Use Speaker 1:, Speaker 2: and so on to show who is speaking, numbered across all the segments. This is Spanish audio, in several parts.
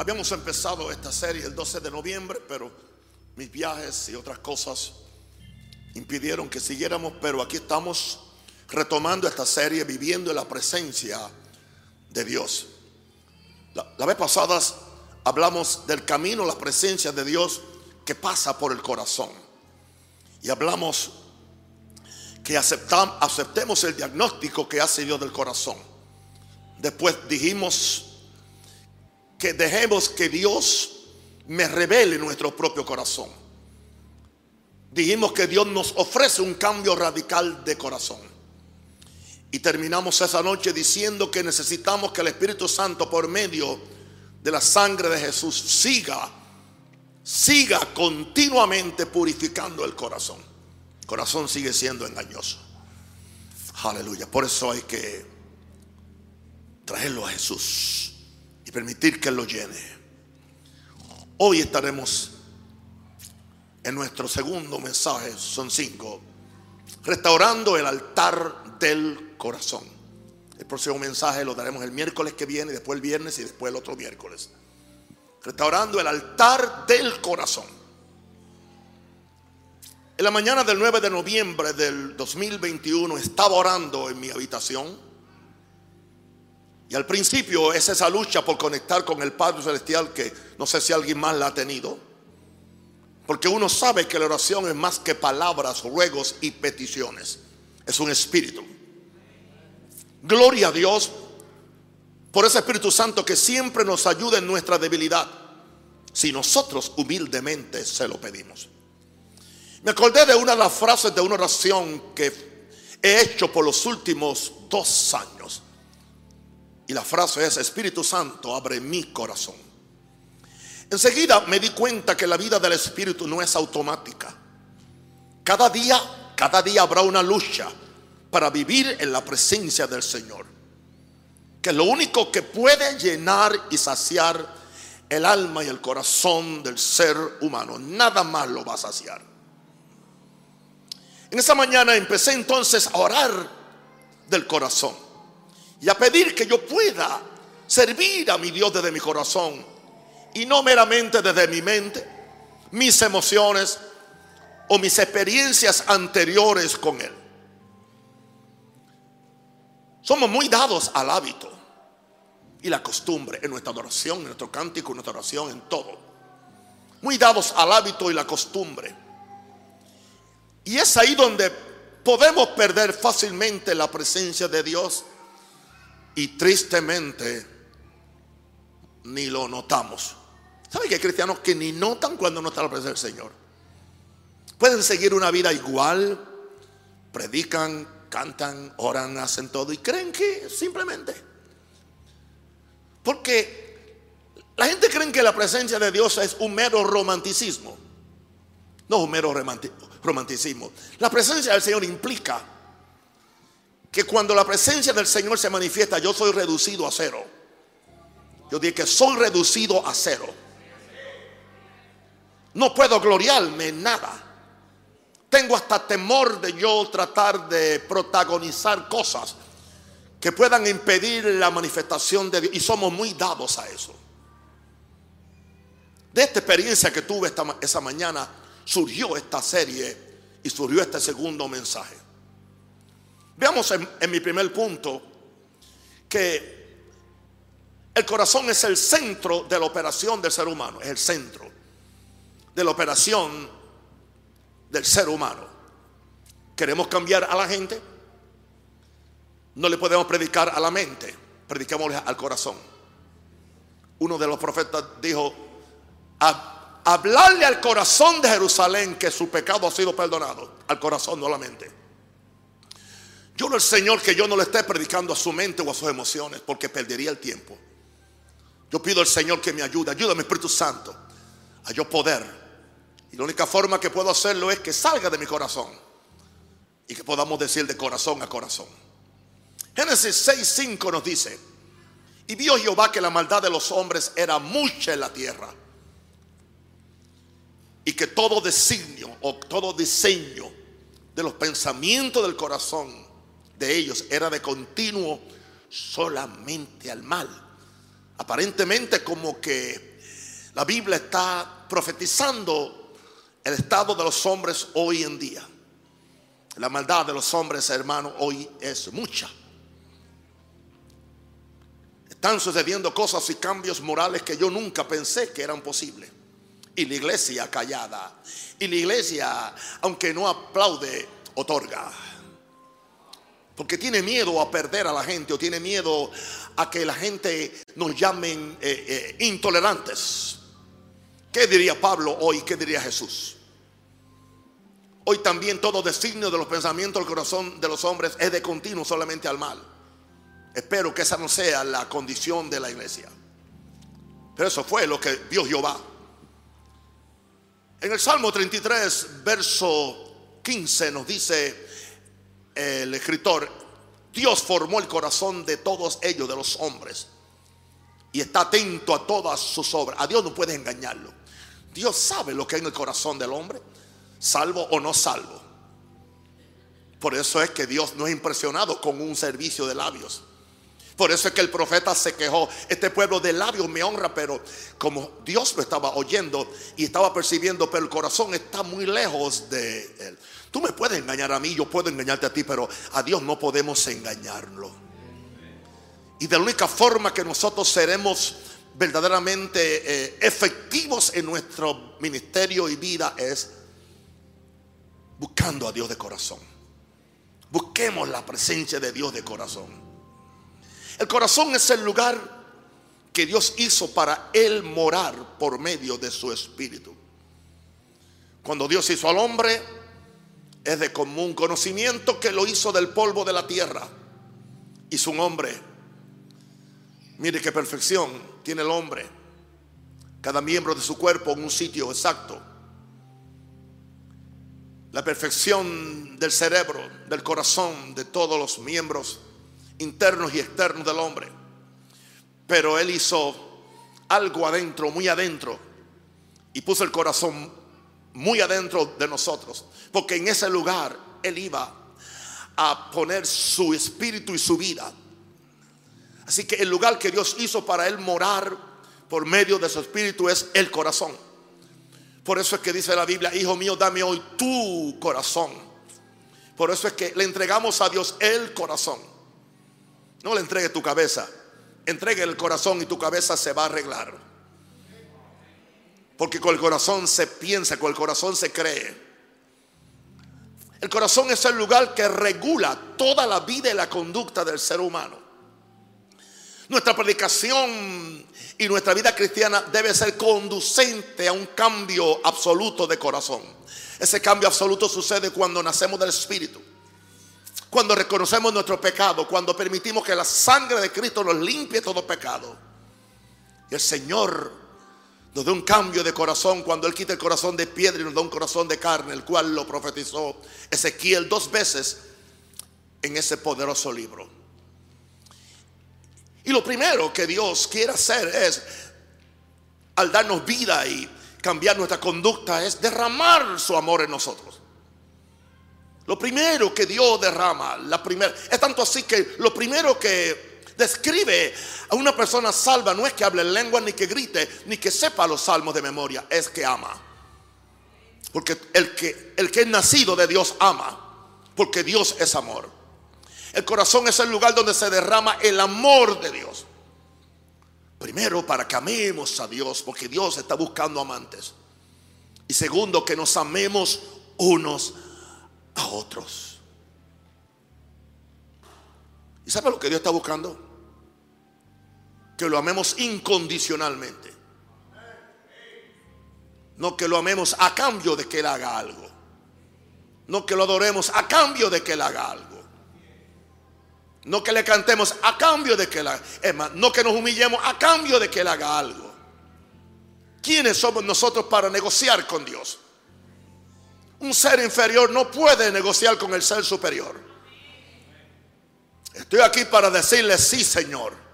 Speaker 1: Habíamos empezado esta serie el 12 de noviembre, pero mis viajes y otras cosas impidieron que siguiéramos, pero aquí estamos retomando esta serie, viviendo en la presencia de Dios. La, vez pasada hablamos del camino, la presencia de Dios que pasa por el corazón. Y hablamos que aceptamos, aceptemos el diagnóstico que hace Dios del corazón. Después dijimos que dejemos que Dios me revele nuestro propio corazón. Dijimos que Dios nos ofrece un cambio radical de corazón. Y terminamos esa noche diciendo que necesitamos que el Espíritu Santo por medio de la sangre de Jesús siga, siga continuamente purificando el corazón. El corazón sigue siendo engañoso. Aleluya. Por eso hay que traerlo a Jesús y permitir que Él lo llene. Hoy estaremos en nuestro segundo mensaje, son cinco, restaurando el altar del corazón. El próximo mensaje lo daremos el miércoles que viene, después el viernes y después el otro miércoles. Restaurando el altar del corazón. En la mañana del 9 de noviembre del 2021 estaba orando en mi habitación y al principio es esa lucha por conectar con el Padre Celestial que no sé si alguien más la ha tenido. Porque uno sabe que la oración es más que palabras, ruegos y peticiones. Es un espíritu. Gloria a Dios por ese Espíritu Santo que siempre nos ayuda en nuestra debilidad. Si nosotros humildemente se lo pedimos. Me acordé de una de las frases de una oración que he hecho por los últimos dos años. Y la frase es, Espíritu Santo, abre mi corazón. Enseguida me di cuenta que la vida del Espíritu no es automática. Cada día, cada día habrá una lucha para vivir en la presencia del Señor. Que lo único que puede llenar y saciar el alma y el corazón del ser humano, nada más lo va a saciar. En esa mañana empecé entonces a orar del corazón y a pedir que yo pueda servir a mi Dios desde mi corazón y no meramente desde mi mente, mis emociones o mis experiencias anteriores con Él. Somos muy dados al hábito y la costumbre en nuestra adoración, en nuestro cántico, en nuestra oración, en todo. Muy dados al hábito y la costumbre. Y es ahí donde podemos perder fácilmente la presencia de Dios y tristemente ni lo notamos. ¿Sabe que hay cristianos que ni notan cuando no está la presencia del Señor? Pueden seguir una vida igual, predican, cantan, oran, hacen todo y creen que simplemente. Porque la gente cree que la presencia de Dios es un mero romanticismo. No un mero romanticismo. La presencia del Señor implica que cuando la presencia del Señor se manifiesta, yo soy reducido a cero. Yo dije que soy reducido a cero. No puedo gloriarme en nada. Tengo hasta temor de yo tratar de protagonizar cosas que puedan impedir la manifestación de Dios. Y somos muy dados a eso. De esta experiencia que tuve esta, esa mañana surgió esta serie y surgió este segundo mensaje. Veamos en, mi primer punto que el corazón es el centro de la operación del ser humano, es el centro de la operación del ser humano. ¿Queremos cambiar a la gente? No le podemos predicar a la mente, prediquémosle al corazón. Uno de los profetas dijo, hablarle al corazón de Jerusalén que su pecado ha sido perdonado, al corazón, no a la mente. Yo no el Señor que yo no le esté predicando a su mente o a sus emociones porque perdería el tiempo. Yo pido al Señor que me ayude, ayúdame Espíritu Santo a yo poder. Y la única forma que puedo hacerlo es que salga de mi corazón y que podamos decir de corazón a corazón. Génesis 6:5 nos dice, y vio Jehová que la maldad de los hombres era mucha en la tierra y que todo designio o todo diseño de los pensamientos del corazón de ellos era de continuo solamente al mal. Aparentemente como que la Biblia está profetizando el estado de los hombres hoy en día. La maldad de los hombres, hermanos, hoy es mucha. Están sucediendo cosas y cambios morales que yo nunca pensé que eran posibles. Y la iglesia callada. Y la iglesia, aunque no aplaude, otorga. Porque tiene miedo a perder a la gente o tiene miedo a que la gente nos llamen eh, eh, intolerantes. ¿Qué diría Pablo hoy? ¿Qué diría Jesús? Hoy también todo designio de los pensamientos del corazón de los hombres es de continuo solamente al mal. Espero que esa no sea la condición de la iglesia. Pero eso fue lo que vio Jehová. En el Salmo 33, verso 15 nos dice el escritor, Dios formó el corazón de todos ellos, de los hombres, y está atento a todas sus obras. A Dios no puedes engañarlo. Dios sabe lo que hay en el corazón del hombre, salvo o no salvo. Por eso es que Dios no es impresionado con un servicio de labios. Por eso es que el profeta se quejó. Este pueblo de labios me honra, pero como Dios lo estaba oyendo y estaba percibiendo, pero el corazón está muy lejos de él. Tú me puedes engañar a mí, yo puedo engañarte a ti, pero a Dios no podemos engañarlo. Y de la única forma que nosotros seremos verdaderamente eh, efectivos en nuestro ministerio y vida es buscando a Dios de corazón. Busquemos la presencia de Dios de corazón. El corazón es el lugar que Dios hizo para él morar por medio de su espíritu. Cuando Dios hizo al hombre, es de común conocimiento que lo hizo del polvo de la tierra. Hizo un hombre. Mire qué perfección tiene el hombre. Cada miembro de su cuerpo en un sitio exacto. La perfección del cerebro, del corazón, de todos los miembros internos y externos del hombre. Pero él hizo algo adentro, muy adentro, y puso el corazón muy adentro de nosotros, porque en ese lugar él iba a poner su espíritu y su vida. Así que el lugar que Dios hizo para él morar por medio de su espíritu es el corazón. Por eso es que dice la Biblia, hijo mío, dame hoy tu corazón. Por eso es que le entregamos a Dios el corazón. No le entregue tu cabeza. Entregue el corazón y tu cabeza se va a arreglar. Porque con el corazón se piensa, con el corazón se cree. El corazón es el lugar que regula toda la vida y la conducta del ser humano. Nuestra predicación y nuestra vida cristiana debe ser conducente a un cambio absoluto de corazón. Ese cambio absoluto sucede cuando nacemos del Espíritu. Cuando reconocemos nuestro pecado, cuando permitimos que la sangre de Cristo nos limpie todo pecado. Y el Señor nos da un cambio de corazón cuando Él quita el corazón de piedra y nos da un corazón de carne, el cual lo profetizó Ezequiel dos veces en ese poderoso libro. Y lo primero que Dios quiere hacer es, al darnos vida y cambiar nuestra conducta, es derramar su amor en nosotros. Lo primero que Dios derrama, la primera, es tanto así que lo primero que describe a una persona salva no es que hable lengua, ni que grite, ni que sepa los salmos de memoria, es que ama. Porque el que, el que es nacido de Dios ama, porque Dios es amor. El corazón es el lugar donde se derrama el amor de Dios. Primero, para que amemos a Dios, porque Dios está buscando amantes. Y segundo, que nos amemos unos a otros. ¿Y sabe lo que Dios está buscando? Que lo amemos incondicionalmente. No que lo amemos a cambio de que Él haga algo. No que lo adoremos a cambio de que Él haga algo. No que le cantemos a cambio de que Él haga. Es más, no que nos humillemos a cambio de que Él haga algo. ¿Quiénes somos nosotros para negociar con Dios? Un ser inferior no puede negociar con el ser superior. Estoy aquí para decirle sí, Señor.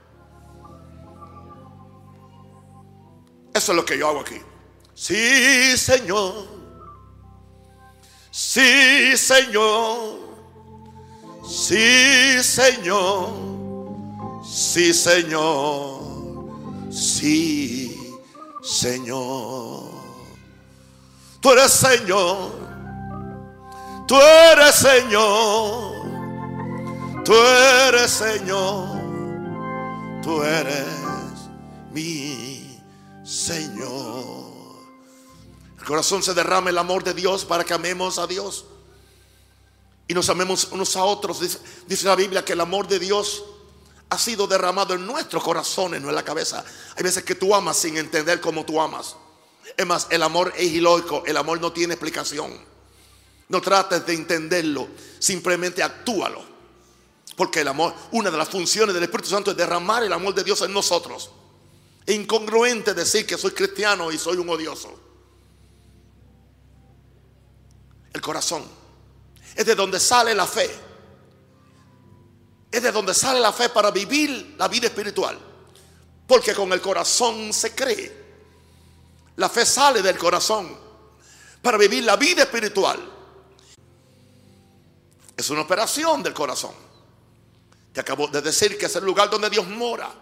Speaker 1: Eso es lo que yo hago aquí. Sí, Señor. Sí, Señor. Sí, Señor. Sí, Señor. Sí, Señor. Tú eres Señor. Tú eres Señor. Tú eres Señor. Tú eres mi Señor. El corazón se derrama el amor de Dios para que amemos a Dios. Y nos amemos unos a otros. Dice, la Biblia que el amor de Dios ha sido derramado en nuestros corazones, no en la cabeza. Hay veces que tú amas sin entender cómo tú amas. Es más, el amor es ilógico, el amor no tiene explicación. No trates de entenderlo, simplemente actúalo. Porque el amor, una de las funciones del Espíritu Santo es derramar el amor de Dios en nosotros. Incongruente decir que soy cristiano y soy un odioso. El corazón es de donde sale la fe es de donde sale la fe para vivir la vida espiritual. Porque con el corazón se cree. La fe sale del corazón para vivir la vida espiritual. Es una operación del corazón. Te acabo de decir que es el lugar donde Dios mora.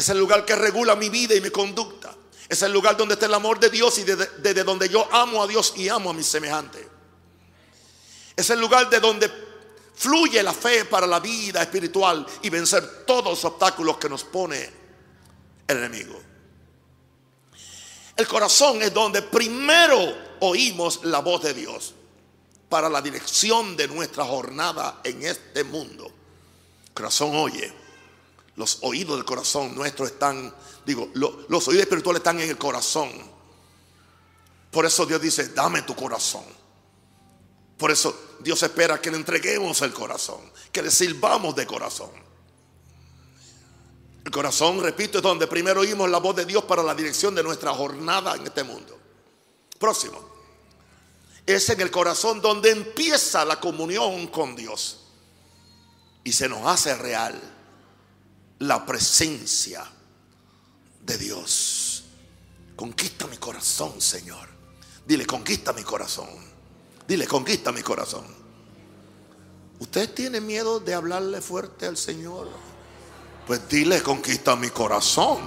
Speaker 1: Es el lugar que regula mi vida y mi conducta. Es el lugar donde está el amor de Dios y desde, donde yo amo a Dios y amo a mis semejantes. Es el lugar de donde Fluye la fe para la vida espiritual y vencer todos los obstáculos que nos pone el enemigo. El corazón es donde primero oímos la voz de Dios para la dirección de nuestra jornada en este mundo. Corazón oye. Los oídos del corazón nuestro están, digo, los oídos espirituales están en el corazón. Por eso Dios dice, dame tu corazón. Por eso Dios espera que le entreguemos el corazón, que le sirvamos de corazón. El corazón, repito, es donde primero oímos la voz de Dios para la dirección de nuestra jornada en este mundo. Próximo. Es en el corazón donde empieza la comunión con Dios y se nos hace real la presencia de Dios. Conquista mi corazón, Señor. Dile, conquista mi corazón. Dile, conquista mi corazón. ¿Usted tiene miedo de hablarle fuerte al Señor? Pues dile, conquista mi corazón.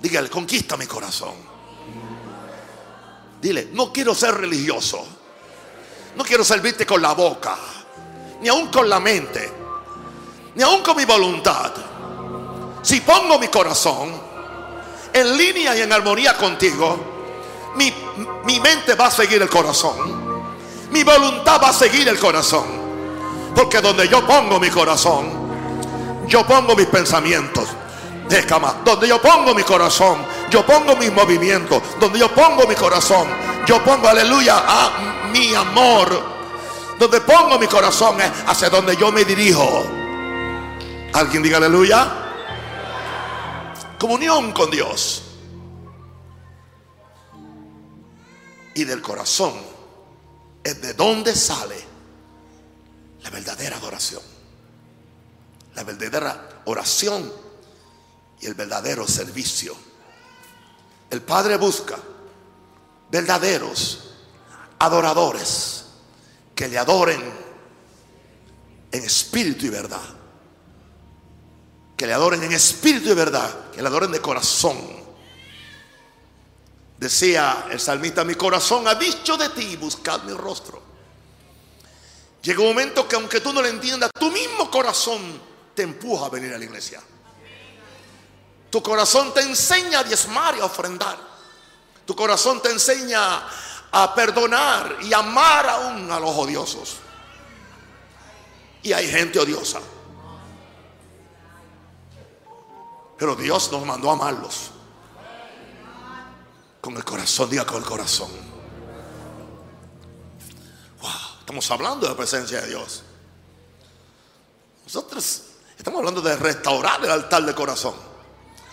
Speaker 1: dígale, conquista mi corazón. Dile, no quiero ser religioso. No quiero servirte con la boca, ni aún con la mente, ni aún con mi voluntad. Si pongo mi corazón en línea y en armonía contigo, mi, mente va a seguir el corazón. Mi voluntad va a seguir el corazón. Porque donde yo pongo mi corazón, yo pongo mis pensamientos. Donde yo pongo mi corazón, yo pongo mis movimientos. Donde yo pongo mi corazón, yo pongo, aleluya, a mi amor. Donde pongo mi corazón es hacia donde yo me dirijo. Alguien diga aleluya. Comunión con Dios. y del corazón es de donde sale la verdadera adoración. La verdadera oración y el verdadero servicio. El Padre busca verdaderos adoradores que le adoren en espíritu y verdad. Que le adoren en espíritu y verdad. Que le adoren de corazón. Decía el salmista, mi corazón ha dicho de ti, buscad mi rostro. Llega un momento que aunque tú no lo entiendas, tu mismo corazón te empuja a venir a la iglesia. Tu corazón te enseña a diezmar y a ofrendar. Tu corazón te enseña a perdonar y amar aún a los odiosos. Y hay gente odiosa. Pero Dios nos mandó a amarlos. Con el corazón, diga con el corazón. Wow, estamos hablando de la presencia de Dios. Nosotros estamos hablando de restaurar el altar del corazón.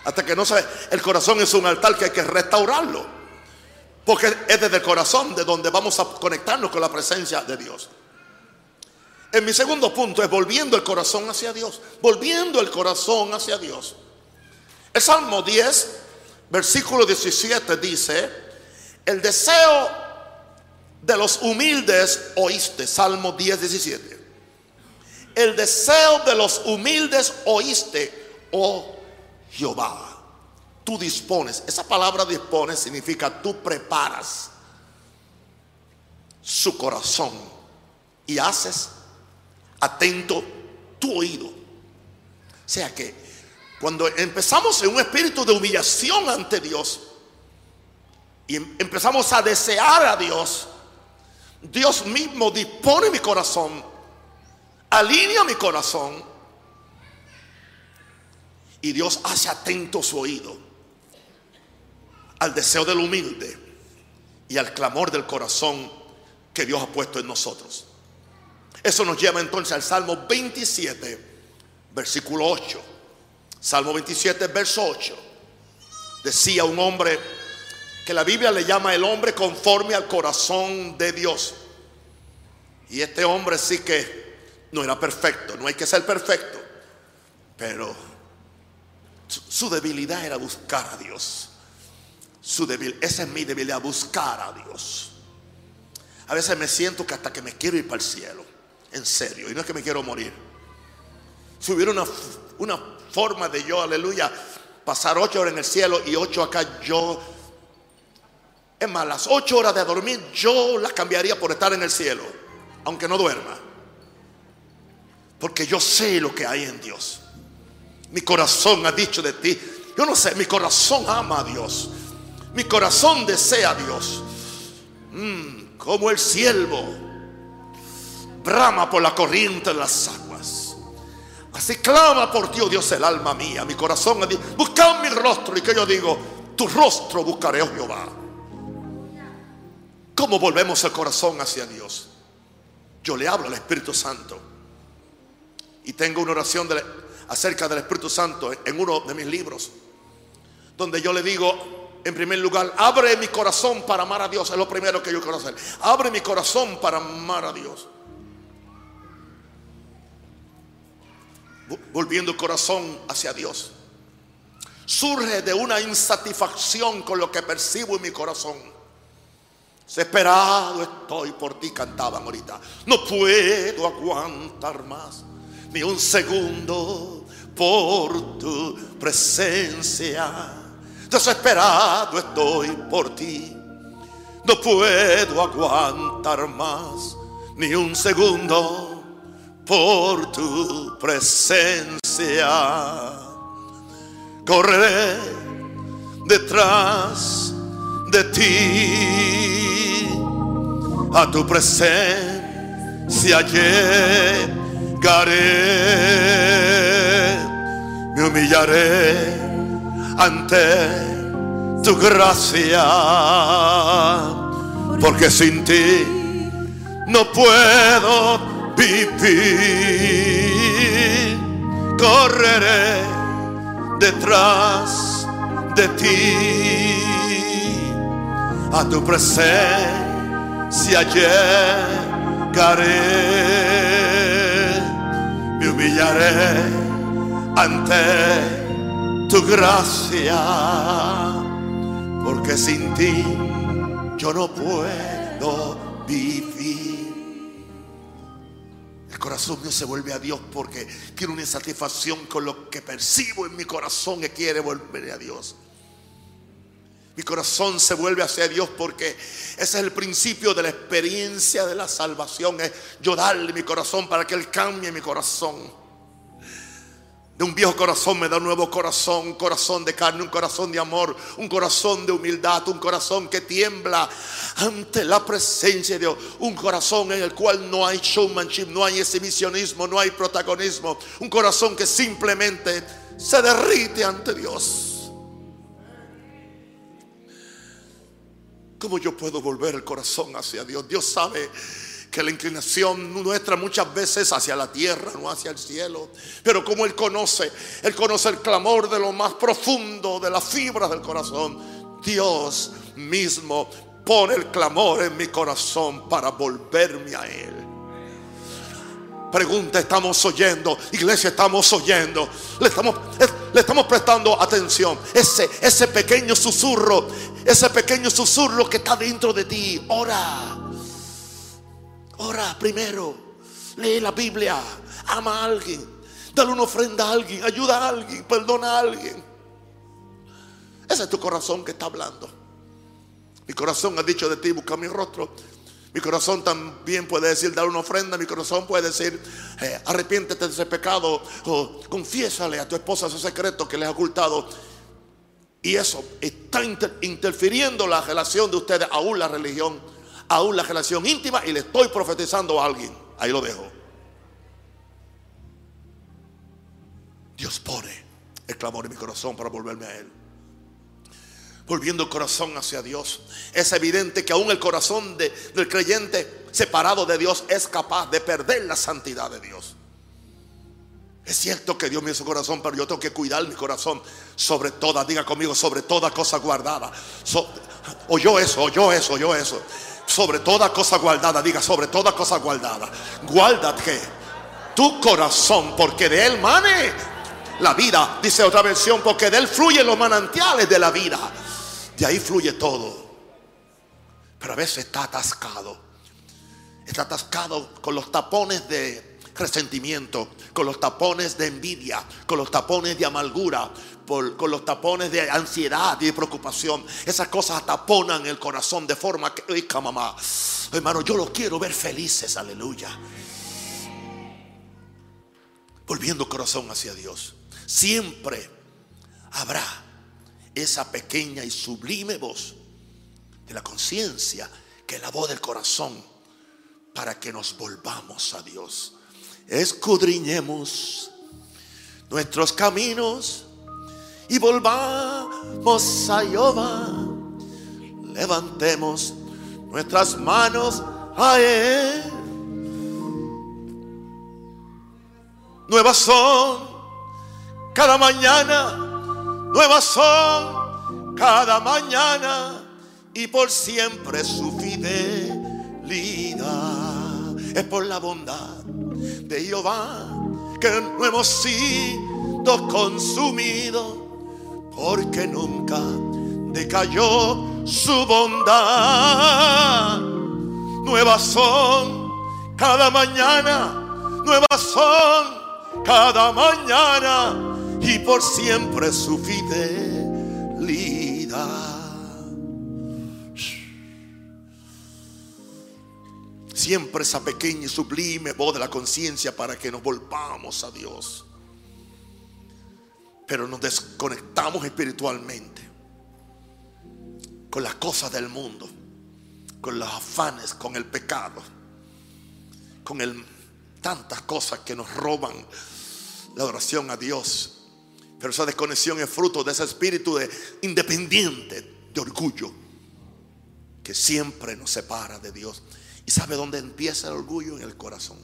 Speaker 1: Hasta que no se el corazón es un altar que hay que restaurarlo. Porque es desde el corazón de donde vamos a conectarnos con la presencia de Dios. En mi segundo punto es volviendo el corazón hacia Dios. Volviendo el corazón hacia Dios. El Salmo 10 versículo 17 dice, el deseo de los humildes oíste, Salmo 10, 17. el deseo de los humildes oíste, oh Jehová. Tú dispones. Esa palabra dispone significa tú preparas su corazón y haces atento tu oído. O sea que cuando empezamos en un espíritu de humillación ante Dios y em-, empezamos a desear a Dios, Dios mismo dispone mi corazón, alinea mi corazón y Dios hace atento su oído al deseo del humilde y al clamor del corazón que Dios ha puesto en nosotros. Eso nos lleva entonces al Salmo 27, versículo 8. Salmo 27, verso 8. Decía un hombre que la Biblia le llama el hombre conforme al corazón de Dios. Y este hombre sí que no era perfecto, no hay que ser perfecto, pero su debilidad era buscar a Dios. Su debil, esa es mi debilidad, buscar a Dios. A veces me siento que hasta que me quiero ir para el cielo, en serio, y no es que me quiero morir. Si hubiera una, una forma de yo, aleluya, pasar ocho horas en el cielo y ocho acá, yo, es más, las ocho horas de dormir, yo las cambiaría por estar en el cielo, aunque no duerma. Porque yo sé lo que hay en Dios. Mi corazón ha dicho de ti. Yo no sé, mi corazón ama a Dios. Mi corazón desea a Dios. Mm, como el siervo brama por la corriente de las aguas. Así clama por ti, oh Dios, el alma mía. Mi corazón ha dicho, busca mi rostro. Y que yo digo, tu rostro buscaré, oh Jehová. ¿Cómo volvemos el corazón hacia Dios? Yo le hablo al Espíritu Santo. Y tengo una oración acerca del Espíritu Santo en uno de mis libros. Donde yo le digo, en primer lugar, abre mi corazón para amar a Dios. Es lo primero que yo quiero hacer. Abre mi corazón para amar a Dios. Volviendo el corazón hacia Dios. Surge de una insatisfacción con lo que percibo en mi corazón. Desesperado estoy por ti, cantaban ahorita. No puedo aguantar más ni un segundo por tu presencia desesperado estoy por ti. No puedo aguantar más ni un segundo por tu presencia. Correré detrás de ti. A tu presencia llegaré. Me humillaré ante tu gracia, porque sin ti no puedo vivir. Correré detrás de ti, a tu presencia llegaré, me humillaré ante tu gracia, porque sin ti yo no puedo vivir. El corazón mío se vuelve a Dios porque tiene una insatisfacción con lo que percibo en mi corazón que quiere volver a Dios. Mi corazón se vuelve hacia Dios porque ese es el principio de la experiencia de la salvación. Es yo darle mi corazón para que Él cambie mi corazón. De un viejo corazón me da un nuevo corazón, un corazón de carne, un corazón de amor, un corazón de humildad, un corazón que tiembla ante la presencia de Dios, un corazón en el cual no hay showmanship, no hay exhibicionismo, no hay protagonismo, un corazón que simplemente se derrite ante Dios. ¿Cómo yo puedo volver el corazón hacia Dios? Dios sabe que la inclinación nuestra muchas veces hacia la tierra, no hacia el cielo. Pero como Él conoce, Él conoce el clamor de lo más profundo, de las fibras del corazón. Dios mismo pone el clamor en mi corazón para volverme a Él. Pregunta, estamos oyendo, iglesia, estamos oyendo, le estamos, le estamos prestando atención. Ese, ese pequeño susurro, ese pequeño susurro que está dentro de ti, ora Ora primero. Lee la Biblia. ama a alguien, dale una ofrenda a alguien, ayuda a alguien, perdona a alguien. Ese es tu corazón que está hablando. Mi corazón ha dicho de ti, busca mi rostro. Mi corazón también puede decir, dar una ofrenda. Mi corazón puede decir, eh, arrepiéntete de ese pecado. O confiésale a tu esposa ese secreto que le ha ocultado. Y eso está interfiriendo la relación de ustedes, aún la religión, aún la relación íntima. Y le estoy profetizando a alguien. Ahí lo dejo. Dios pone el clamor en mi corazón para volverme a Él volviendo el corazón hacia Dios. Es evidente que aún el corazón del creyente separado de Dios es capaz de perder la santidad de Dios. Es cierto que Dios me hizo corazón, pero yo tengo que cuidar mi corazón sobre toda, diga conmigo, sobre toda cosa guardada. O yo eso, oyó eso, oyó eso. Sobre toda cosa guardada, diga, sobre toda cosa guardada. Guárdate tu corazón, porque de él mane la vida. Dice otra versión, porque de él fluyen los manantiales de la vida. De ahí fluye todo. Pero a veces está atascado. Está atascado con los tapones de resentimiento, con los tapones de envidia, con los tapones de amargura, con los tapones de ansiedad y preocupación. Esas cosas taponan el corazón de forma que, mamá, hermano, yo los quiero ver felices, aleluya. Volviendo corazón hacia Dios. Siempre habrá esa pequeña y sublime voz de la conciencia, que es la voz del corazón, para que nos volvamos a Dios. Escudriñemos nuestros caminos y volvamos a Jehová. Levantemos nuestras manos a Él. Nuevas son cada mañana nuevas son cada mañana y por siempre su fidelidad. Es por la bondad de Jehová que no hemos sido consumidos, porque nunca decayó su bondad. Nuevas son cada mañana, nuevas son cada mañana y por siempre su fidelidad. Siempre esa pequeña y sublime voz de la conciencia para que nos volvamos a Dios. Pero nos desconectamos espiritualmente con las cosas del mundo, con los afanes, con el pecado, con el, tantas cosas que nos roban la oración a Dios pero esa desconexión es fruto de ese espíritu de independiente, de orgullo, que siempre nos separa de Dios. ¿Y sabe dónde empieza el orgullo? En el corazón.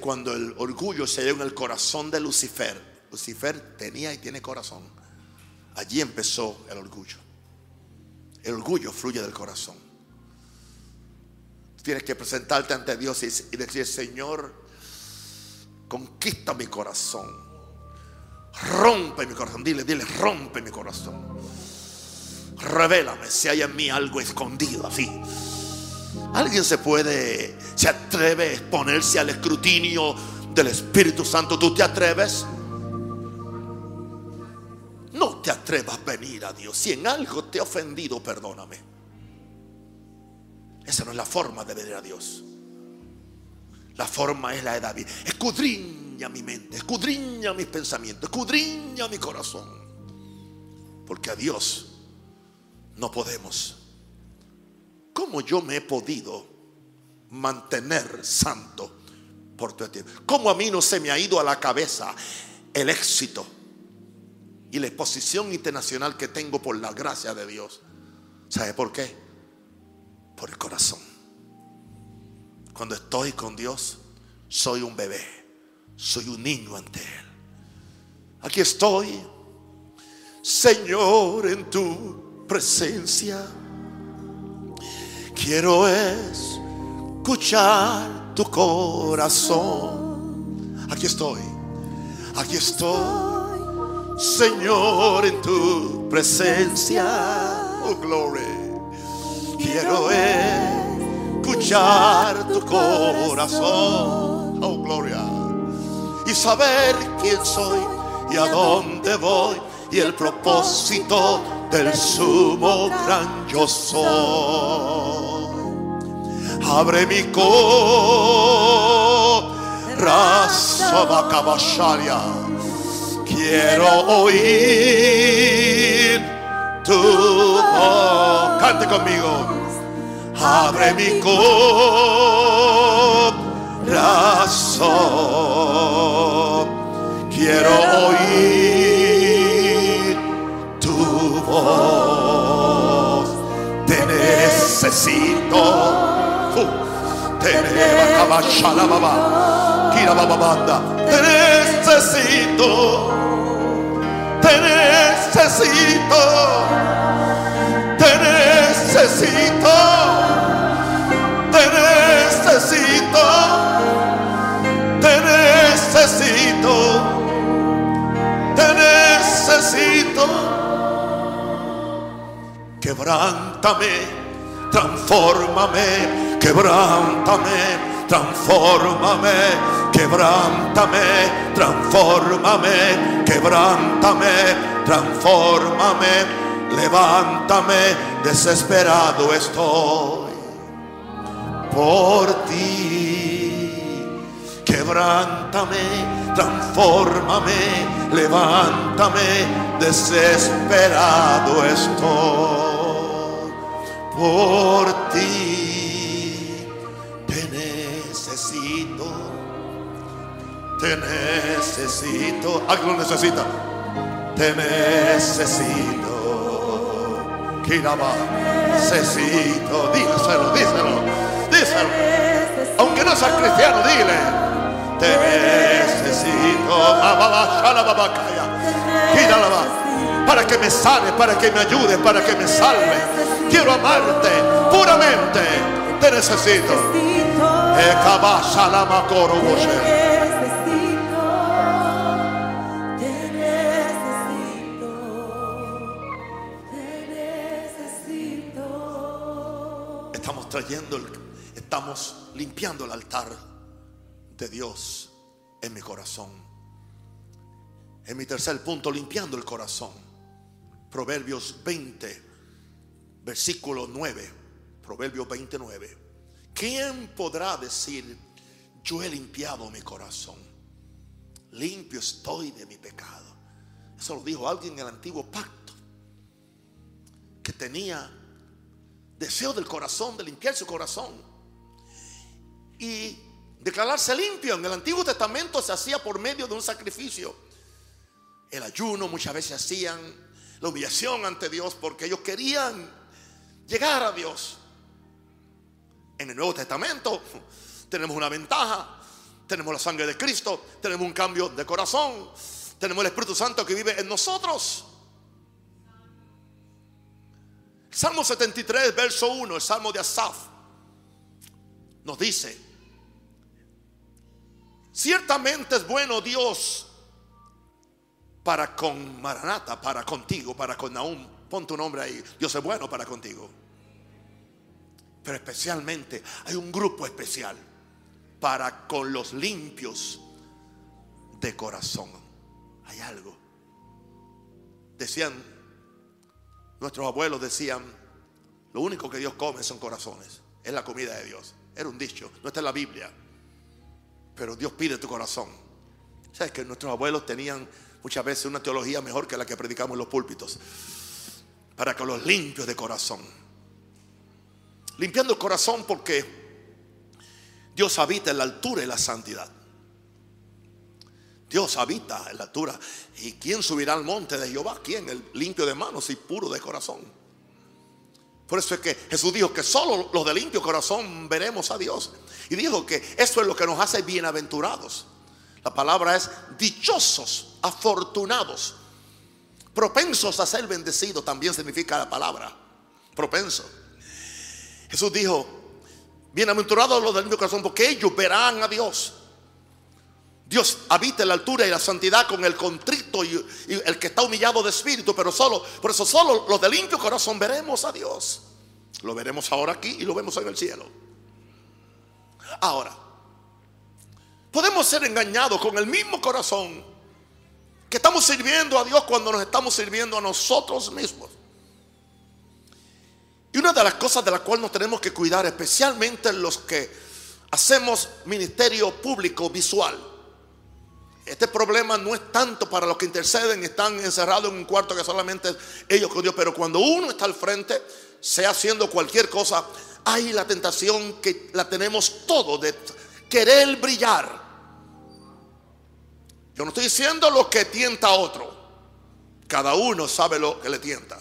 Speaker 1: Cuando el orgullo se dio en el corazón de Lucifer, Lucifer tenía y tiene corazón. Allí empezó el orgullo. El orgullo fluye del corazón. Tienes que presentarte ante Dios y decir, Señor, Conquista mi corazón. Rompe mi corazón. Dile, dile, rompe mi corazón. Revélame si hay en mí algo escondido así. Alguien se puede, se atreve a exponerse al escrutinio del Espíritu Santo. ¿Tú te atreves? No te atrevas a venir a Dios. Si en algo te he ofendido, perdóname. Esa no es la forma de venir a Dios. La forma es la de David. Escudriña mi mente, escudriña mis pensamientos, escudriña mi corazón. Porque a Dios no podemos. ¿Cómo yo me he podido mantener santo por tu tiempo? ¿Cómo a mí no se me ha ido a la cabeza el éxito y la exposición internacional que tengo por la gracia de Dios? ¿Sabe por qué? Por el corazón. Cuando estoy con Dios, soy un bebé, soy un niño ante Él. Aquí estoy, Señor, en tu presencia. Quiero escuchar tu corazón. Aquí estoy, aquí estoy, Señor, en tu presencia. Oh, gloria. Quiero escuchar tu corazón. Oh, gloria. Y saber quién soy y a dónde voy y el propósito del sumo gran yo soy. Abre mi corazón, cabasharia. Quiero oír tu voz. Cante conmigo. Abre mi corazón. Quiero oír tu voz. Te necesito. Te necesito. Te necesito. Te necesito. Te necesito. Te necesito. Te necesito. Quebrántame, transfórmame, quebrántame, transfórmame, quebrántame, transfórmame, quebrántame, transfórmame, levántame, desesperado estoy por ti. Quebrántame, transfórmame, levántame, desesperado estoy por ti. Te necesito. ¿Alguien lo necesita? Te necesito. Kiraba, necesito. Díselo, díselo, díselo. Aunque no seas cristiano, dile. Te necesito. Para que me sane, para que me ayude, para que me salve. Quiero amarte puramente. Te necesito.
Speaker 2: Te
Speaker 1: trayendo, estamos limpiando el altar de Dios en mi corazón. En mi tercer punto, limpiando el corazón. Proverbios 20, versículo 9. Proverbios 29. ¿Quién podrá decir, yo he limpiado mi corazón? Limpio estoy de mi pecado. Eso lo dijo alguien en el antiguo pacto. Que tenía deseo del corazón, de limpiar su corazón. Y declararse limpio en el Antiguo Testamento se hacía por medio de un sacrificio. El ayuno muchas veces hacían la humillación ante Dios porque ellos querían llegar a Dios. En el Nuevo Testamento tenemos una ventaja. Tenemos la sangre de Cristo, tenemos un cambio de corazón, tenemos el Espíritu Santo que vive en nosotros. Salmo 73, verso 1, el Salmo de Asaf, nos dice, ciertamente es bueno Dios para con Maranata, para contigo, para con Naum, pon tu nombre ahí, Dios es bueno para contigo. Pero especialmente hay un grupo especial para con los limpios de corazón. Hay algo. Decían, nuestros abuelos decían, lo único que Dios come son corazones. Es la comida de Dios. Era un dicho, no está en la Biblia. Pero Dios pide tu corazón. ¿Sabes que nuestros abuelos tenían muchas veces una teología mejor que la que predicamos en los púlpitos? Para con los limpios de corazón. Limpiando el corazón porque Dios habita en la altura y la santidad. Dios habita en la altura. ¿Y quién subirá al monte de Jehová? ¿Quién? El limpio de manos y puro de corazón. Por eso es que Jesús dijo que solo los de limpio corazón veremos a Dios. Y dijo que eso es lo que nos hace bienaventurados. La palabra es dichosos, afortunados, propensos a ser bendecidos. También significa la palabra, propenso. Jesús dijo, bienaventurados los del limpio corazón, porque ellos verán a Dios. Dios habita en la altura y la santidad con el contrito y, y el que está humillado de espíritu, pero solo, por eso solo los de limpio corazón veremos a Dios. Lo veremos ahora aquí y lo vemos en el cielo. Ahora, podemos ser engañados con el mismo corazón que estamos sirviendo a Dios cuando nos estamos sirviendo a nosotros mismos. Y una de las cosas de las cuales nos tenemos que cuidar, especialmente los que hacemos ministerio público visual. Este problema no es tanto para los que interceden, están encerrados en un cuarto que solamente ellos con Dios, pero cuando uno está al frente, sea haciendo cualquier cosa, hay la tentación que la tenemos todo de querer brillar. Yo no estoy diciendo lo que tienta a otro. Cada uno sabe lo que le tienta.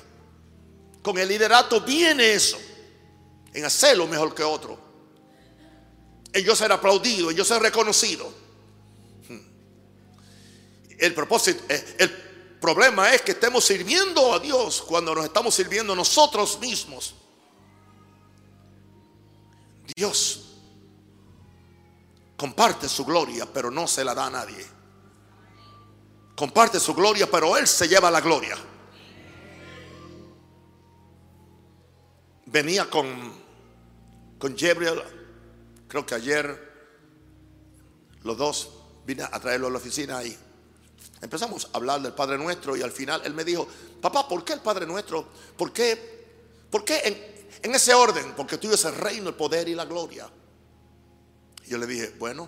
Speaker 1: Con el liderato viene eso, en hacerlo mejor que otro. En yo ser aplaudido, en yo ser reconocido. El propósito, eh, el problema es que estemos sirviendo a Dios cuando nos estamos sirviendo nosotros mismos. Dios comparte su gloria, pero no se la da a nadie. Comparte su gloria, pero Él se lleva la gloria. Venía con, con creo que ayer, los dos, vine a traerlo a la oficina ahí. Empezamos a hablar del Padre Nuestro y al final él me dijo, papá, ¿por qué el Padre Nuestro? ¿Por qué? ¿Por qué en, ese orden? Porque tuyo es el reino, el poder y la gloria. Y yo le dije, bueno,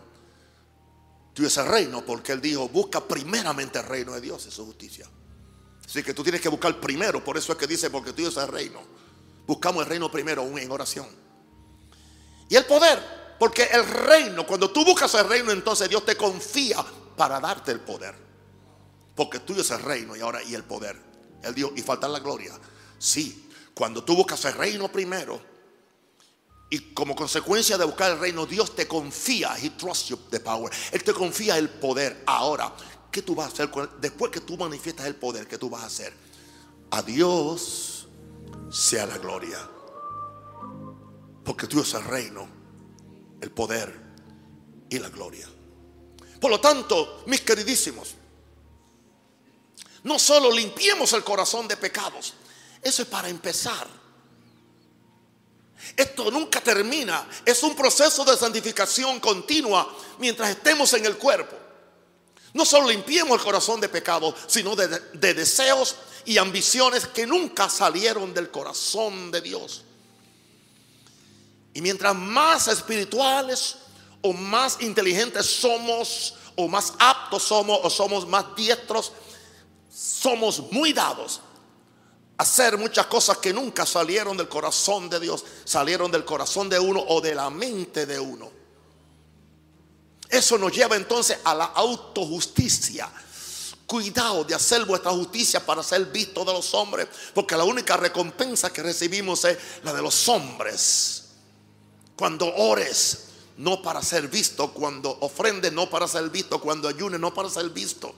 Speaker 1: tuyo es el reino porque él dijo, busca primeramente el reino de Dios y su justicia. Así que tú tienes que buscar primero, por eso es que dice, porque tuyo es el reino. Buscamos el reino primero en oración. Y el poder, porque el reino, cuando tú buscas el reino, entonces Dios te confía para darte el poder. Porque tuyo es el reino y ahora y el poder. Él dijo, y falta la gloria. Sí, cuando tú buscas el reino primero y como consecuencia de buscar el reino, Dios te confía, He trusts you the power. Él te confía el poder. Ahora, ¿qué tú vas a hacer después que tú manifiestas el poder? ¿Qué tú vas a hacer? A Dios sea la gloria. Porque tuyo es el reino, el poder y la gloria. Por lo tanto, mis queridísimos, no solo limpiemos el corazón de pecados, eso es para empezar. Esto nunca termina, es un proceso de santificación continua mientras estemos en el cuerpo. No solo limpiemos el corazón de pecados, sino de, de deseos y ambiciones que nunca salieron del corazón de Dios. Y mientras más espirituales o más inteligentes somos, o más aptos somos, o somos más diestros somos muy dados a hacer muchas cosas que nunca salieron del corazón de Dios, salieron del corazón de uno o de la mente de uno. Eso nos lleva entonces a la autojusticia. Cuidado de hacer vuestra justicia para ser visto de los hombres, porque la única recompensa que recibimos es la de los hombres. Cuando ores, no para ser visto, cuando ofrende, no para ser visto, cuando ayune, no para ser visto.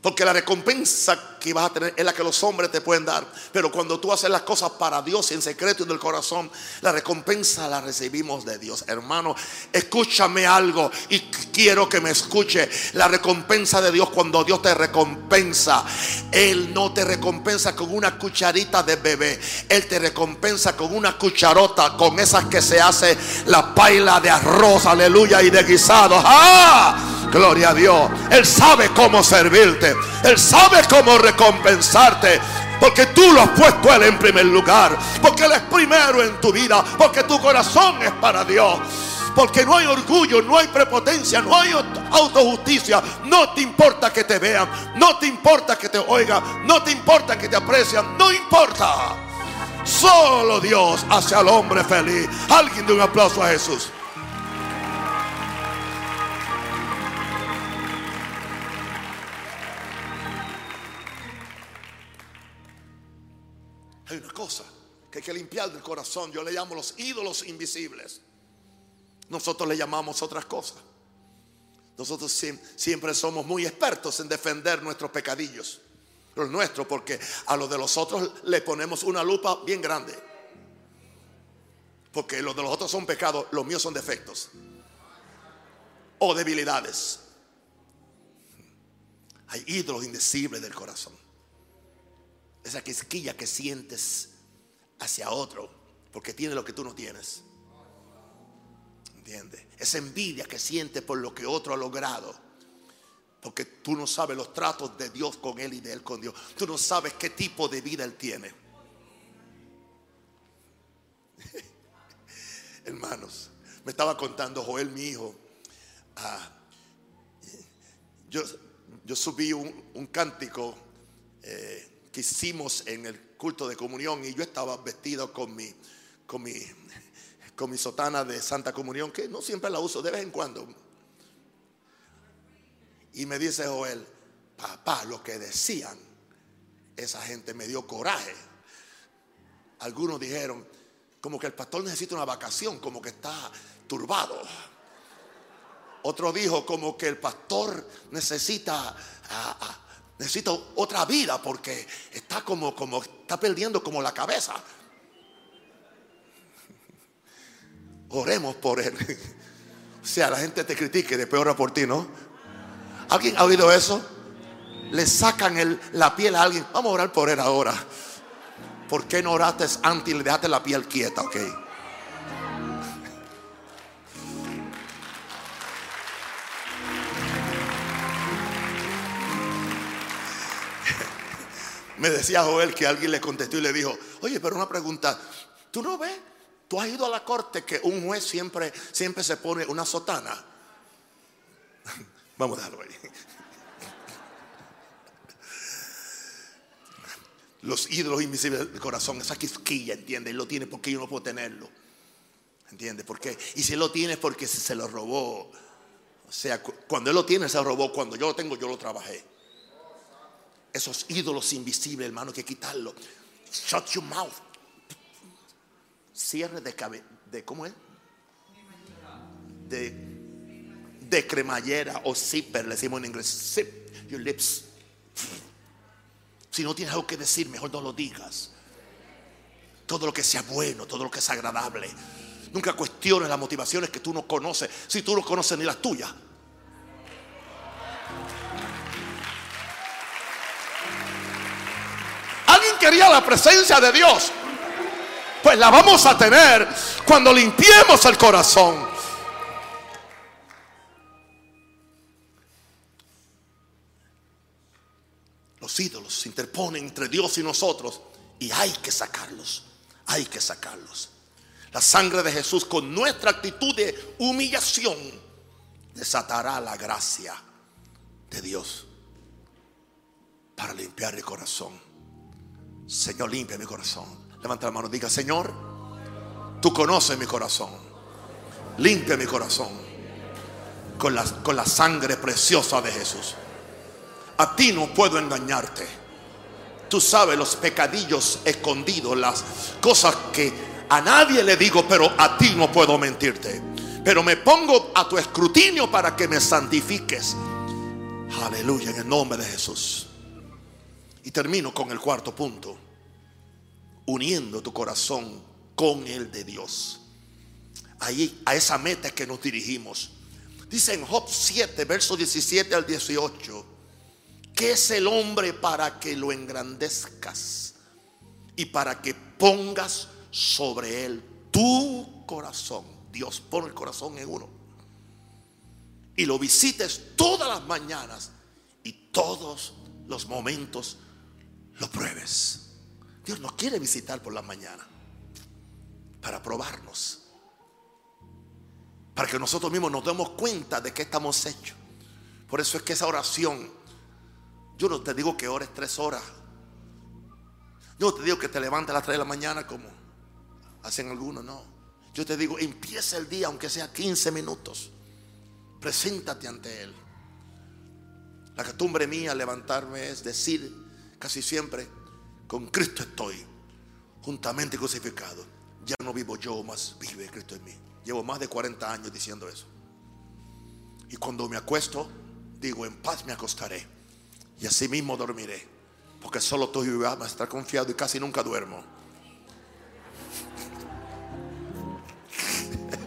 Speaker 1: Porque la recompensa que vas a tener es la que los hombres te pueden dar. Pero cuando tú haces las cosas para Dios en secreto y del corazón, la recompensa la recibimos de Dios. Hermano, escúchame algo y quiero que me escuche. La recompensa de Dios cuando Dios te recompensa, Él no te recompensa con una cucharita de bebé. Él te recompensa con una cucharota, con esas que se hace la paila de arroz, aleluya, y de guisado. ¡Ah! Gloria a Dios. Él sabe cómo servirte. Él sabe cómo recompensarte. Porque tú lo has puesto Él en primer lugar. Porque Él es primero en tu vida. Porque tu corazón es para Dios. Porque no hay orgullo, no hay prepotencia, no hay autojusticia. No te importa que te vean. No te importa que te oigan. No te importa que te aprecian. No importa. Solo Dios hace al hombre feliz. Alguien de un aplauso a Jesús. Hay una cosa que hay que limpiar del corazón. Yo le llamo los ídolos invisibles. Nosotros le llamamos otras cosas. Nosotros siempre somos muy expertos en defender nuestros pecadillos. Los nuestros, porque a los de los otros le ponemos una lupa bien grande. Porque los de los otros son pecados, los míos son defectos. O debilidades. Hay ídolos indecibles del corazón esa quisquilla que sientes hacia otro, porque tiene lo que tú no tienes. ¿Entiendes? Esa envidia que siente por lo que otro ha logrado. Porque tú no sabes los tratos de Dios con él y de él con Dios. Tú no sabes qué tipo de vida él tiene. Hermanos, me estaba contando Joel, mi hijo. ah, yo, yo subí un, un cántico eh, que hicimos en el culto de comunión y yo estaba vestido con mi, con mi, con mi sotana de Santa Comunión, que no siempre la uso, de vez en cuando. Y me dice Joel, papá, lo que decían, esa gente me dio coraje. Algunos dijeron, como que el pastor necesita una vacación, como que está turbado. Otro dijo como que el pastor necesita, necesita otra vida porque está como, como, está perdiendo como la cabeza. Oremos por él. O sea, la gente te critique después ora por ti, ¿no? ¿Alguien ha oído eso? Le sacan el- la piel a alguien. Vamos a orar por él ahora. ¿Por qué no oraste antes y le dejaste la piel quieta? Ok. Me decía Joel que alguien le contestó y le dijo, oye, pero una pregunta, ¿tú no ves? ¿Tú has ido a la corte que un juez siempre, siempre se pone una sotana? Vamos a dejarlo ahí. Los ídolos invisibles del corazón, esa quisquilla, ¿entiendes? Él lo tiene porque yo no puedo tenerlo. ¿Entiendes? ¿Por qué? Y si lo tiene es porque se lo robó. O sea, cu- cuando él lo tiene, se lo robó. Cuando yo lo tengo, yo lo trabajé. Esos ídolos invisibles, hermano, que quitarlo. Shut your mouth. Cierre de cabeza. De, ¿Cómo es? De, de cremallera o zipper, le decimos en inglés. Zip your lips. Si no tienes algo que decir, mejor no lo digas. Todo lo que sea bueno, todo lo que sea agradable. Nunca cuestiones las motivaciones que tú no conoces, si tú no conoces ni las tuyas. Quería la presencia de Dios. Pues la vamos a tener cuando limpiemos el corazón. Los ídolos se interponen entre Dios y nosotros y hay que sacarlos. Hay que sacarlos. La sangre de Jesús con nuestra actitud de humillación desatará la gracia de Dios para limpiar el corazón. Señor, limpia mi corazón. Levanta la mano, diga, Señor, tú conoces mi corazón. Limpia mi corazón con la, con la sangre preciosa de Jesús. A ti no puedo engañarte. Tú sabes los pecadillos escondidos, las cosas que a nadie le digo, pero a ti no puedo mentirte. Pero me pongo a tu escrutinio para que me santifiques. Aleluya, en el nombre de Jesús. Y termino con el cuarto punto. Uniendo tu corazón con el de Dios. Ahí, a esa meta que nos dirigimos. Dice en Job 7, versos 17 al 18. ¿Qué es el hombre para que lo engrandezcas? Y para que pongas sobre él tu corazón. Dios pone el corazón en uno. Y lo visites todas las mañanas y todos los momentos lo pruebes. Dios nos quiere visitar por la mañana para probarnos. Para que nosotros mismos nos demos cuenta de que estamos hechos. Por eso es que esa oración, yo no te digo que ores tres horas. Yo no te digo que te levantes a las tres de la mañana como hacen algunos, no. Yo te digo, empieza el día aunque sea 15 minutos. Preséntate ante Él. La costumbre mía levantarme es decir casi siempre, con Cristo estoy, juntamente crucificado. Ya no vivo yo, más vive Cristo en mí. Llevo más de 40 años diciendo eso. Y cuando me acuesto, digo, en paz me acostaré. Y así mismo dormiré. Porque solo tú y yo estar confiado y casi nunca duermo.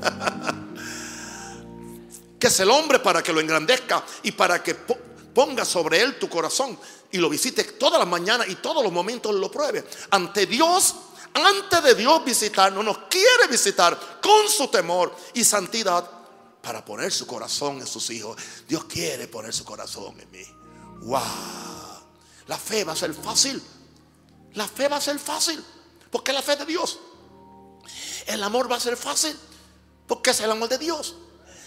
Speaker 1: que es el hombre para que lo engrandezca y para que po- ponga sobre él tu corazón y lo visites todas las mañanas y todos los momentos lo pruebe. Ante Dios antes de Dios visitarnos, nos quiere visitar con su temor y santidad para poner su corazón en sus hijos. Dios quiere poner su corazón en mí. Wow. La fe va a ser fácil. La fe va a ser fácil. Porque es la fe de Dios. El amor va a ser fácil. Porque es el amor de Dios.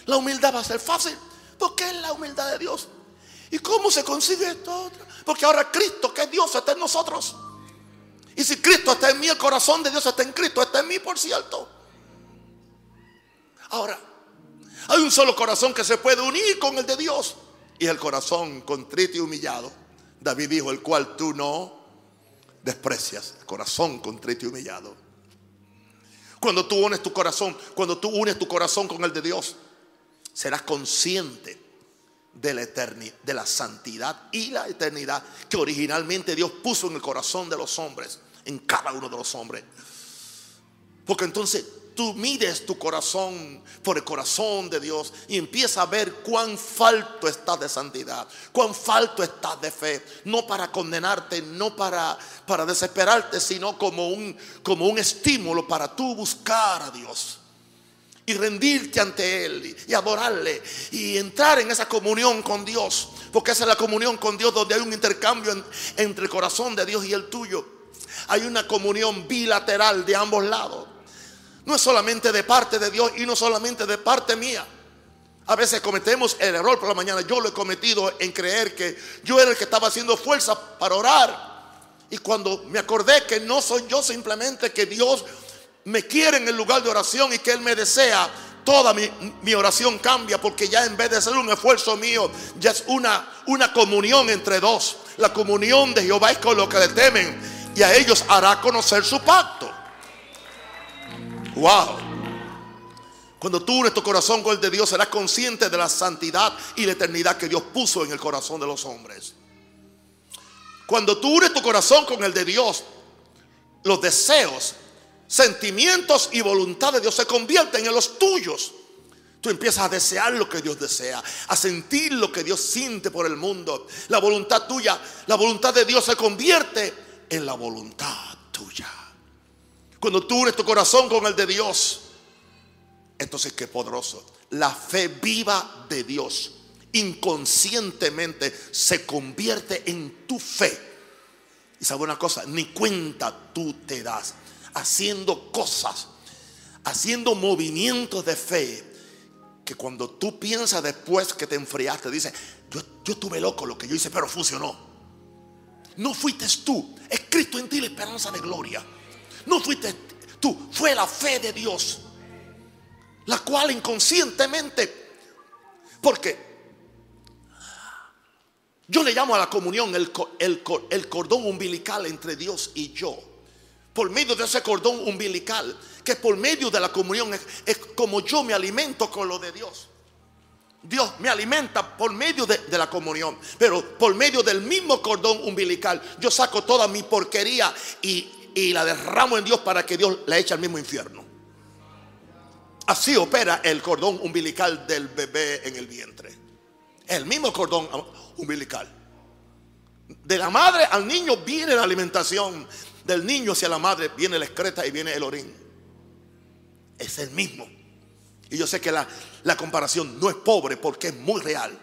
Speaker 1: La humildad va a ser fácil. Porque es la humildad de Dios. ¿Y cómo se consigue esto? Porque ahora Cristo, que es Dios, está en nosotros. Y si Cristo está en mí, el corazón de Dios está en Cristo, está en mí, por cierto. Ahora, hay un solo corazón que se puede unir con el de Dios. Y el corazón contrito y humillado. David dijo, el cual tú no desprecias. Corazón contrito y humillado. Cuando tú unes tu corazón, cuando tú unes tu corazón con el de Dios, serás consciente de la eternidad, de la santidad y la eternidad que originalmente Dios puso en el corazón de los hombres, en cada uno de los hombres. Porque entonces tú mides tu corazón por el corazón de Dios y empiezas a ver cuán falto estás de santidad, cuán falto estás de fe, no para condenarte, no para, para desesperarte, sino como un, como un estímulo para tú buscar a Dios y rendirte ante Él y adorarle y entrar en esa comunión con Dios. Porque esa es la comunión con Dios donde hay un intercambio entre el corazón de Dios y el tuyo. Hay una comunión bilateral de ambos lados. No es solamente de parte de Dios y no solamente de parte mía. A veces cometemos el error por la mañana. Yo lo he cometido en creer que yo era el que estaba haciendo fuerza para orar. Y cuando me acordé que no soy yo simplemente que Dios me quiere en el lugar de oración y que Él me desea, toda mi, oración cambia porque ya en vez de ser un esfuerzo mío, ya es una, comunión entre dos. La comunión de Jehová es con los que le temen y a ellos hará conocer su pacto. Wow. Cuando tú unes tu corazón con el de Dios, serás consciente de la santidad y la eternidad que Dios puso en el corazón de los hombres. Cuando tú unes tu corazón con el de Dios, los deseos sentimientos y voluntad de Dios se convierten en los tuyos. Tú empiezas a desear lo que Dios desea, a sentir lo que Dios siente por el mundo. La voluntad tuya, la voluntad de Dios se convierte en la voluntad tuya. Cuando tú unes tu corazón con el de Dios, entonces qué poderoso. La fe viva de Dios inconscientemente se convierte en tu fe. Y sabe una cosa, ni cuenta tú te das haciendo cosas, haciendo movimientos de fe, que cuando tú piensas después que te enfriaste, dices, yo, yo estuve loco lo que yo hice, pero funcionó. No fuiste tú, es Cristo en ti la esperanza de gloria. No fuiste tú, fue la fe de Dios, la cual inconscientemente, porque yo le llamo a la comunión el, cordón umbilical entre Dios y yo por medio de ese cordón umbilical, que por medio de la comunión es, como yo me alimento con lo de Dios. Dios me alimenta por medio de, la comunión, pero por medio del mismo cordón umbilical, yo saco toda mi porquería y, y la derramo en Dios para que Dios la eche al mismo infierno. Así opera el cordón umbilical del bebé en el vientre. El mismo cordón umbilical. De la madre al niño viene la alimentación del niño hacia la madre viene la excreta y viene el orín. Es el mismo. Y yo sé que la, comparación no es pobre porque es muy real.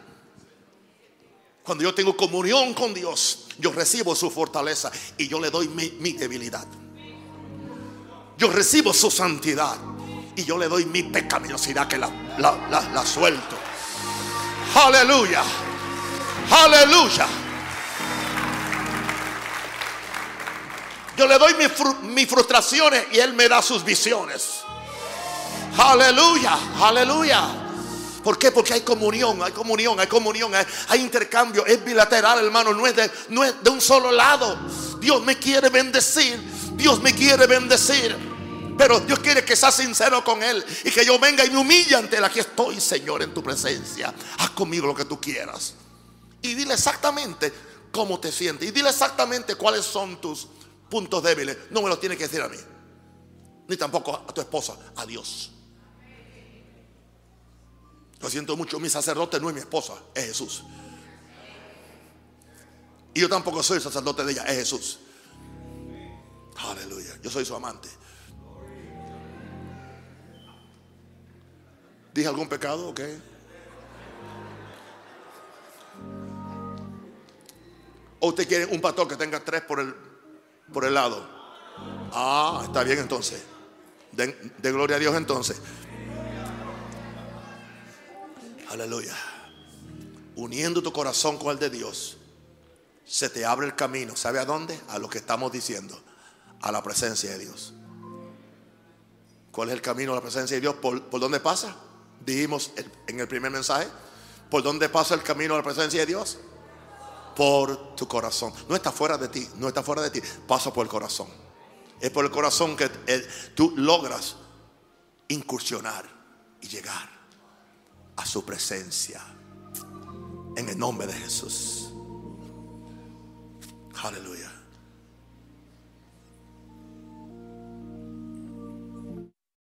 Speaker 1: Cuando yo tengo comunión con Dios, yo recibo su fortaleza y yo le doy mi, debilidad. Yo recibo su santidad y yo le doy mi pecaminosidad que la, la, la suelto. Aleluya. Aleluya. Yo le doy mis, frustraciones y Él me da sus visiones. Aleluya, aleluya. ¿Por qué? Porque hay comunión, hay comunión, hay comunión, hay, intercambio, es bilateral, hermano, no es, de, no es de un solo lado. Dios me quiere bendecir, Dios me quiere bendecir. Pero Dios quiere que sea sincero con Él y que yo venga y me humille ante Él. Aquí estoy, Señor, en tu presencia. Haz conmigo lo que tú quieras. Y dile exactamente cómo te sientes. Y dile exactamente cuáles son tus puntos débiles, no me los tiene que decir a mí, ni tampoco a tu esposa, a Dios. Lo siento mucho, mi sacerdote no es mi esposa, es Jesús. Y yo tampoco soy el sacerdote de ella, es Jesús. Aleluya. Yo soy su amante. ¿Dije algún pecado? Ok. ¿O usted quiere un pastor que tenga tres por el, por el lado? Ah, está bien entonces. De, gloria a Dios entonces. Aleluya. Uniendo tu corazón con el de Dios, se te abre el camino. ¿Sabe a dónde? A lo que estamos diciendo. A la presencia de Dios. ¿Cuál es el camino a la presencia de Dios? ¿Por, por dónde pasa? Dijimos en el primer mensaje. ¿Por dónde pasa el camino a la presencia de Dios? Por tu corazón. No está fuera de ti, no está fuera de ti. Pasa por el corazón. Es por el corazón que eh, tú logras incursionar y llegar a su presencia. En el nombre de Jesús. Aleluya.